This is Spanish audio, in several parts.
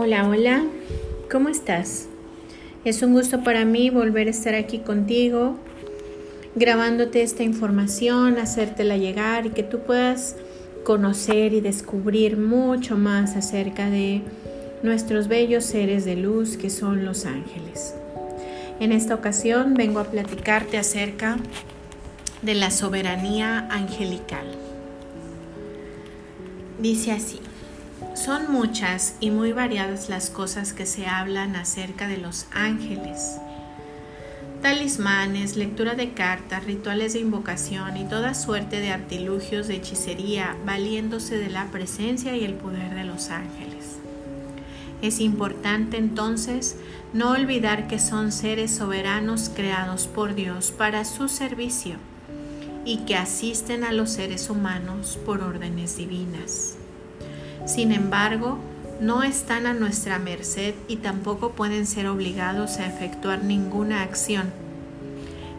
Hola, hola, ¿cómo estás? Es un gusto para mí volver a estar aquí contigo, grabándote esta información, hacértela llegar y que tú puedas conocer y descubrir mucho más acerca de nuestros bellos seres de luz que son los ángeles. En esta ocasión vengo a platicarte acerca de la soberanía angelical. Dice así, son muchas y muy variadas las cosas que se hablan acerca de los ángeles. Talismanes, lectura de cartas, rituales de invocación y toda suerte de artilugios de hechicería valiéndose de la presencia y el poder de los ángeles. Es importante entonces no olvidar que son seres soberanos creados por Dios para su servicio y que asisten a los seres humanos por órdenes divinas. Sin embargo, no están a nuestra merced y tampoco pueden ser obligados a efectuar ninguna acción.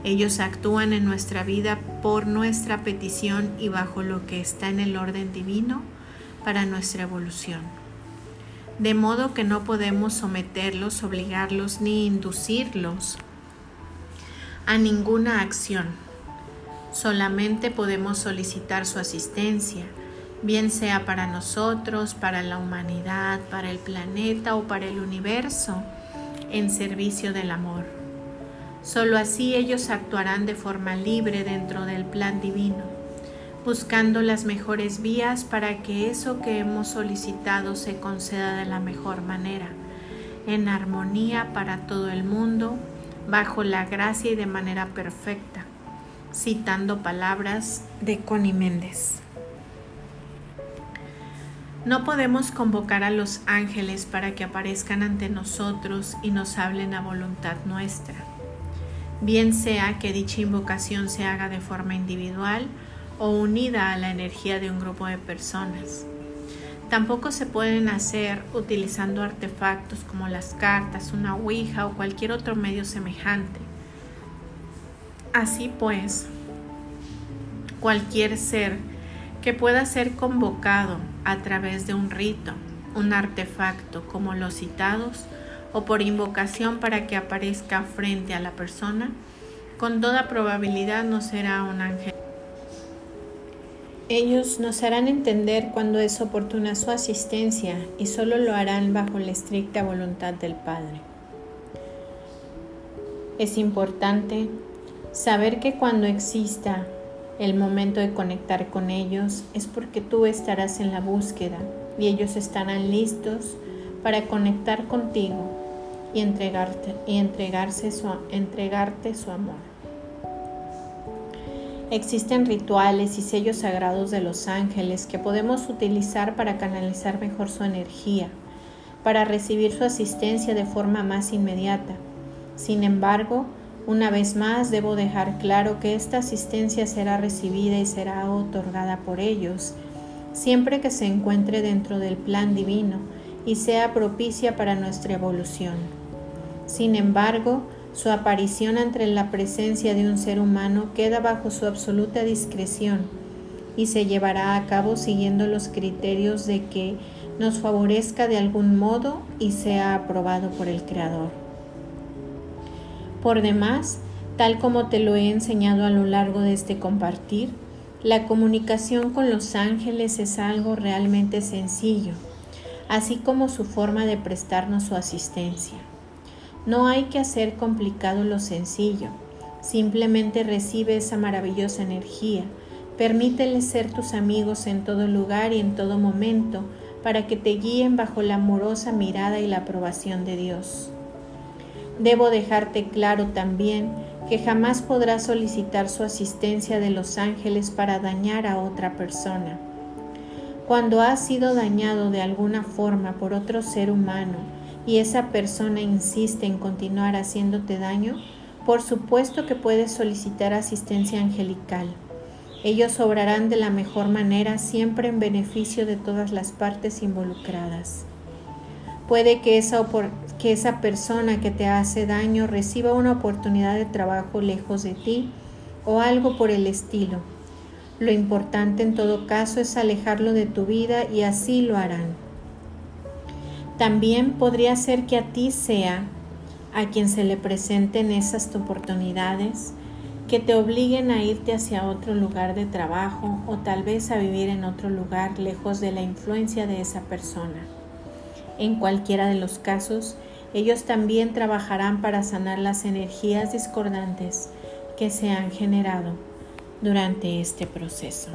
Ellos actúan en nuestra vida por nuestra petición y bajo lo que está en el orden divino para nuestra evolución. De modo que no podemos someterlos, obligarlos ni inducirlos a ninguna acción Solamente podemos solicitar su asistencia, bien sea para nosotros, para la humanidad, para el planeta o para el universo, en servicio del amor. Solo así ellos actuarán de forma libre dentro del plan divino, buscando las mejores vías para que eso que hemos solicitado se conceda de la mejor manera, en armonía para todo el mundo, bajo la gracia y de manera perfecta citando palabras de Connie Méndez. No podemos convocar a los ángeles para que aparezcan ante nosotros y nos hablen a voluntad nuestra, bien sea que dicha invocación se haga de forma individual o unida a la energía de un grupo de personas. Tampoco se pueden hacer utilizando artefactos como las cartas, una ouija o cualquier otro medio semejante Así pues, cualquier ser que pueda ser convocado a través de un rito, un artefacto como los citados, o por invocación para que aparezca frente a la persona, con toda probabilidad no será un ángel. Ellos nos harán entender cuando es oportuna su asistencia y solo lo harán bajo la estricta voluntad del Padre. Es importante Saber que cuando exista el momento de conectar con ellos es porque tú estarás en la búsqueda y ellos estarán listos para conectar contigo y entregarte, y entregarse su, entregarte su amor. Existen rituales y sellos sagrados de los ángeles que podemos utilizar para canalizar mejor su energía, para recibir su asistencia de forma más inmediata. Sin embargo, una vez más, debo dejar claro que esta asistencia será recibida y será otorgada por ellos, siempre que se encuentre dentro del plan divino y sea propicia para nuestra evolución. Sin embargo, su aparición ante la presencia de un ser humano queda bajo su absoluta discreción y se llevará a cabo siguiendo los criterios de que nos favorezca de algún modo y sea aprobado por el Creador. Por demás, tal como te lo he enseñado a lo largo de este compartir, la comunicación con los ángeles es algo realmente sencillo, así como su forma de prestarnos su asistencia. No hay que hacer complicado lo sencillo, simplemente recibe esa maravillosa energía, permíteles ser tus amigos en todo lugar y en todo momento para que te guíen bajo la amorosa mirada y la aprobación de Dios. Debo dejarte claro también que jamás podrás solicitar su asistencia de los ángeles para dañar a otra persona. Cuando has sido dañado de alguna forma por otro ser humano y esa persona insiste en continuar haciéndote daño, por supuesto que puedes solicitar asistencia angelical. Ellos obrarán de la mejor manera siempre en beneficio de todas las partes involucradas. Puede que esa, que esa persona que te hace daño reciba una oportunidad de trabajo lejos de ti o algo por el estilo. Lo importante en todo caso es alejarlo de tu vida y así lo harán. También podría ser que a ti sea a quien se le presenten esas oportunidades que te obliguen a irte hacia otro lugar de trabajo o tal vez a vivir en otro lugar lejos de la influencia de esa persona. En cualquiera de los casos, ellos también trabajarán para sanar las energías discordantes que se han generado durante este proceso.